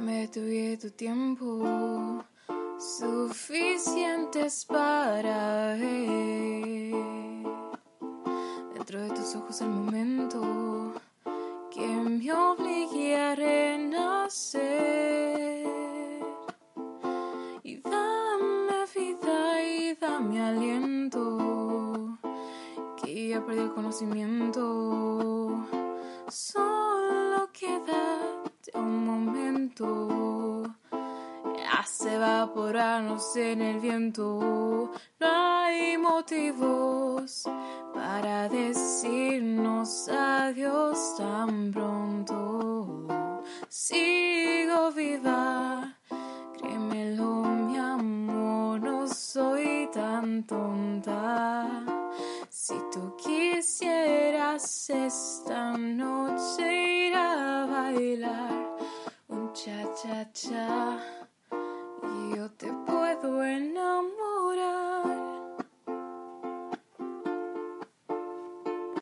Vida y tu tiempo suficientes para ver. Dentro de tus ojos el momento que me obligue a renacer. Y dame vida y dame aliento que ya perdí el conocimiento hace evaporarnos en el viento. No hay motivos para decirnos adiós tan pronto. Sigo viva créemelo mi amor no soy tan tonta. Si tú quisieras esta noche ir a bailar cha